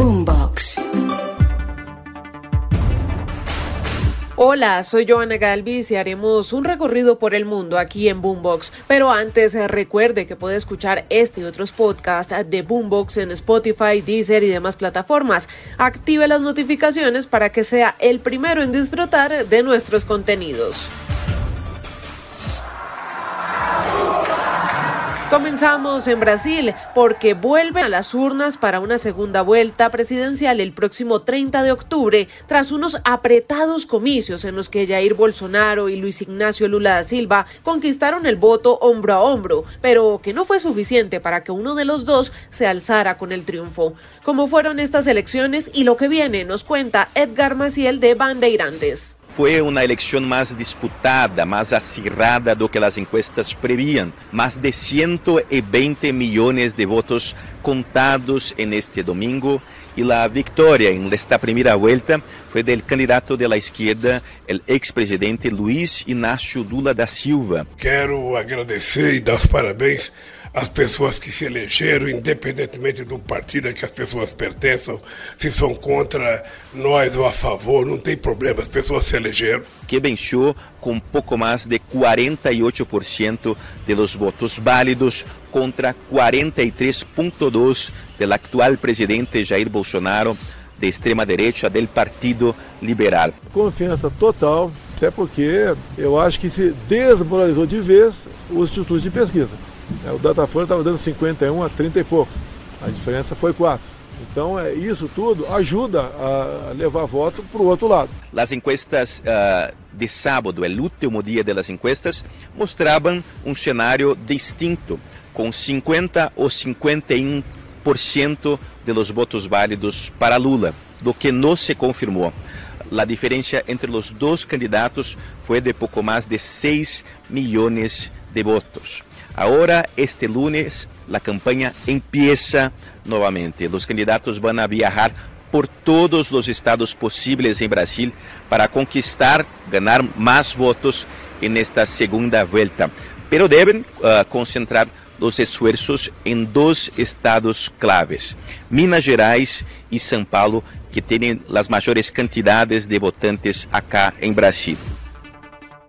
Boombox. Hola, soy Joana Galvis y haremos un recorrido por el mundo aquí en Boombox. Pero antes, eh, recuerde que puede escuchar este y otros podcasts de Boombox en Spotify, Deezer y demás plataformas. Active las notificaciones para que sea el primero en disfrutar de nuestros contenidos. Comenzamos en Brasil porque vuelven a las urnas para una segunda vuelta presidencial el próximo 30 de octubre tras unos apretados comicios en los que Jair Bolsonaro y Luis Ignacio Lula da Silva conquistaron el voto hombro a hombro, pero que no fue suficiente para que uno de los dos se alzara con el triunfo. ¿Cómo fueron estas elecciones y lo que viene? Nos cuenta Edgar Maciel de Bandeirantes. Foi uma eleição mais disputada, mais acirrada do que as encuestas previam. Mais de 120 milhões de votos contados en este domingo e a vitória em esta primeira volta foi do candidato da esquerda, o ex-presidente Luiz Inácio Lula da Silva. Quero agradecer e dar os parabéns as pessoas que se elegeram, independentemente do partido a que as pessoas pertençam, se são contra nós ou a favor, não tem problema, as pessoas se elegeram. Que venceu com pouco mais de 48% dos votos válidos contra 43,2% do atual presidente Jair Bolsonaro, de extrema-direita, do Partido Liberal. Confiança total, até porque eu acho que se desmoralizou de vez os institutos de pesquisa. O Datafolha estava dando 51 a 30 e poucos. A diferença foi 4. Então, é, isso tudo ajuda a levar voto para o outro lado. As encuestas uh, de sábado, o último dia das encuestas, mostravam um cenário distinto, com 50 ou 51% de los votos válidos para Lula, do que não se confirmou. A diferença entre os dois candidatos foi de pouco mais de 6 milhões de votos. Ahora, este lunes, la campaña empieza nuevamente. Los candidatos a viajar por todos los estados posibles en Brasil para conquistar, ganar más votos en esta segunda vuelta. Pero deben uh, concentrar los esfuerzos en dos estados claves, Minas Gerais y São Paulo, que tienen las mayores cantidades de votantes acá en Brasil.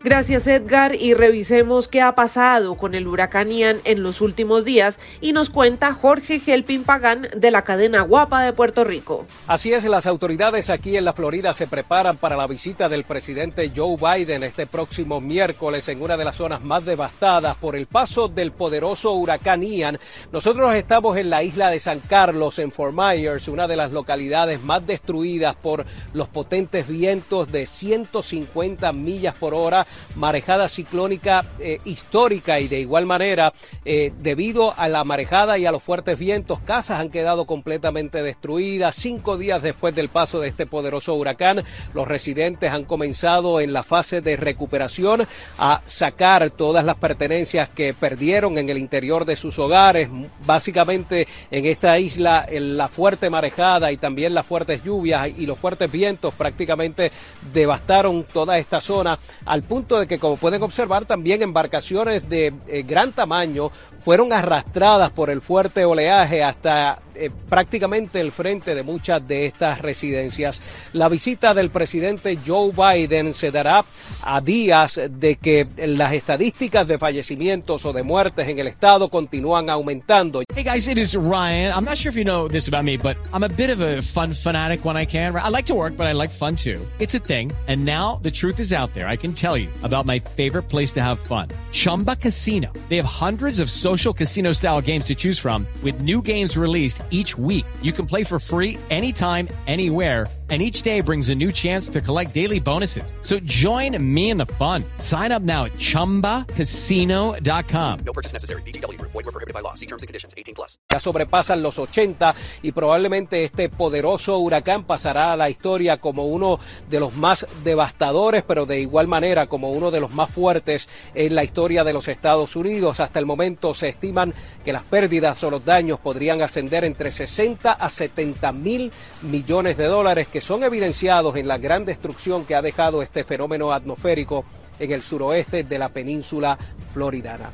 Gracias Edgar y revisemos qué ha pasado con el huracán Ian en los últimos días y nos cuenta Jorge Helpin Pagán de la cadena Guapa de Puerto Rico. Así es, las autoridades aquí en la Florida se preparan para la visita del presidente Joe Biden este próximo miércoles en una de las zonas más devastadas por el paso del poderoso huracán Ian. Nosotros estamos en la isla de San Carlos, en Fort Myers, una de las localidades más destruidas por los potentes vientos de 150 millas por hora marejada ciclónica eh, histórica y de igual manera, eh, debido a la marejada y a los fuertes vientos, casas han quedado completamente destruidas. Cinco días después del paso de este poderoso huracán, los residentes han comenzado en la fase de recuperación a sacar todas las pertenencias que perdieron en el interior de sus hogares. Básicamente en esta isla, la fuerte marejada y también las fuertes lluvias y los fuertes vientos prácticamente devastaron toda esta zona al punto de que, como pueden observar, también embarcaciones de eh, gran tamaño fueron arrastradas por el fuerte oleaje hasta eh, prácticamente el frente de muchas de estas residencias. La visita del presidente Joe Biden se dará a días de que las estadísticas de fallecimientos o de muertes en el estado continúan aumentando. Hey guys, it is Ryan. I'm not sure if you know this about me, but I'm a bit of a fun fanatic when I can. I like to work, but I like fun too. It's a thing. And now the truth is out there. I can tell you about my favorite place to have fun. Chumba Casino. They have hundreds of social casino style games to choose from with new games released each week. You can play for free anytime, anywhere, and each day brings a new chance to collect daily bonuses. So join me in the fun. Sign up now at ChumbaCasino.com. No purchase necessary. BGW. Void were prohibited by law. See terms and conditions. 18 plus. Ya sobrepasan los 80 y probablemente este poderoso huracán pasará a la historia como uno de los más devastadores, pero de igual manera como uno de los más fuertes en la historia de los Estados Unidos. Hasta el momento se estiman que las pérdidas o los daños podrían ascender entre 60 a 70 mil millones de dólares que son evidenciados en la gran destrucción que ha dejado este fenómeno atmosférico en el suroeste de la península floridana.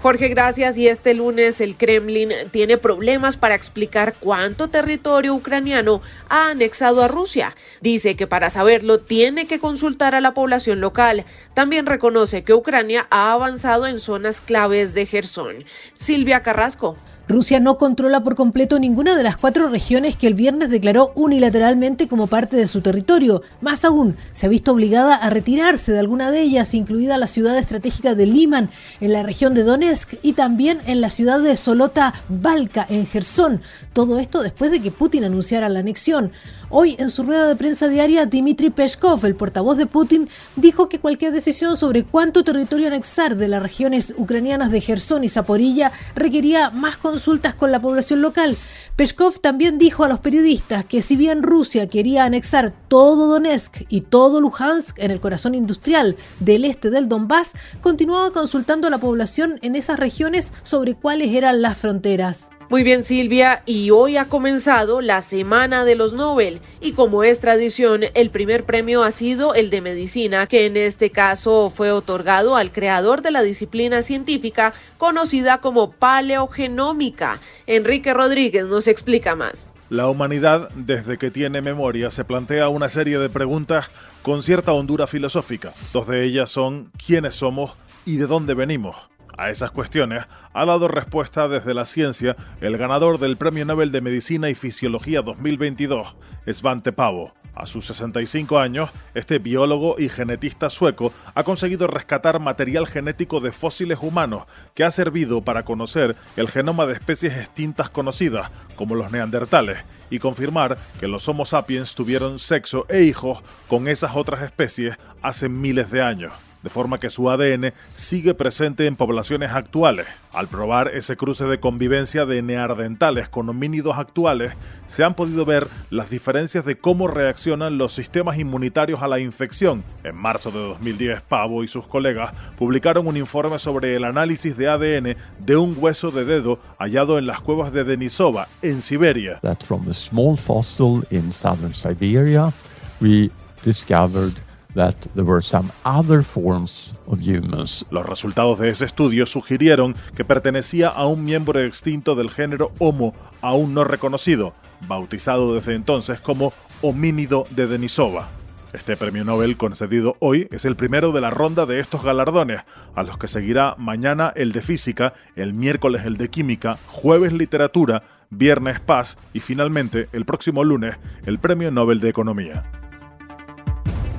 Jorge, gracias. Y este lunes el Kremlin tiene problemas para explicar cuánto territorio ucraniano ha anexado a Rusia. Dice que para saberlo tiene que consultar a la población local. También reconoce que Ucrania ha avanzado en zonas claves de Gerson. Silvia Carrasco. Rusia no controla por completo ninguna de las cuatro regiones que el viernes declaró unilateralmente como parte de su territorio. Más aún, se ha visto obligada a retirarse de alguna de ellas, incluida la ciudad estratégica de Liman, en la región de Donetsk, y también en la ciudad de Solota Balka, en Gerson. Todo esto después de que Putin anunciara la anexión. Hoy, en su rueda de prensa diaria, Dmitry Peskov, el portavoz de Putin, dijo que cualquier decisión sobre cuánto territorio anexar de las regiones ucranianas de Gerson y Zaporilla requería más consultas con la población local. Peskov también dijo a los periodistas que si bien Rusia quería anexar todo Donetsk y todo Luhansk en el corazón industrial del este del Donbass, continuaba consultando a la población en esas regiones sobre cuáles eran las fronteras. Muy bien, Silvia, y hoy ha comenzado la Semana de los Nobel y como es tradición, el primer premio ha sido el de medicina, que en este caso fue otorgado al creador de la disciplina científica conocida como paleogenómica. Enrique Rodríguez nos explica más. La humanidad, desde que tiene memoria, se plantea una serie de preguntas con cierta hondura filosófica. Dos de ellas son ¿quiénes somos y de dónde venimos? A esas cuestiones ha dado respuesta desde la ciencia el ganador del Premio Nobel de Medicina y Fisiología 2022, Svante Pavo. A sus 65 años, este biólogo y genetista sueco ha conseguido rescatar material genético de fósiles humanos que ha servido para conocer el genoma de especies extintas conocidas, como los neandertales, y confirmar que los Homo sapiens tuvieron sexo e hijos con esas otras especies hace miles de años de forma que su ADN sigue presente en poblaciones actuales. Al probar ese cruce de convivencia de neardentales con homínidos actuales, se han podido ver las diferencias de cómo reaccionan los sistemas inmunitarios a la infección. En marzo de 2010, Pavo y sus colegas publicaron un informe sobre el análisis de ADN de un hueso de dedo hallado en las cuevas de Denisova, en Siberia. That from a small fossil in southern Siberia, we discovered that there were some other forms of humans. Los resultados de ese estudio sugirieron que pertenecía a un miembro extinto del género Homo aún no reconocido, bautizado desde entonces como homínido de Denisova. Este premio Nobel concedido hoy es el primero de la ronda de estos galardones, a los que seguirá mañana el de física, el miércoles el de química, jueves literatura, viernes paz y finalmente el próximo lunes el premio Nobel de Economía.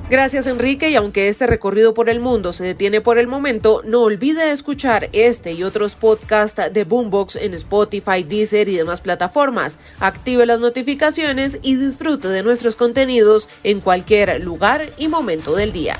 Gracias Enrique y aunque este recorrido por el mundo se detiene por el momento, no olvide escuchar este y otros podcasts de Boombox en Spotify, Deezer y demás plataformas. Active las notificaciones y disfrute de nuestros contenidos en cualquier lugar y momento del día.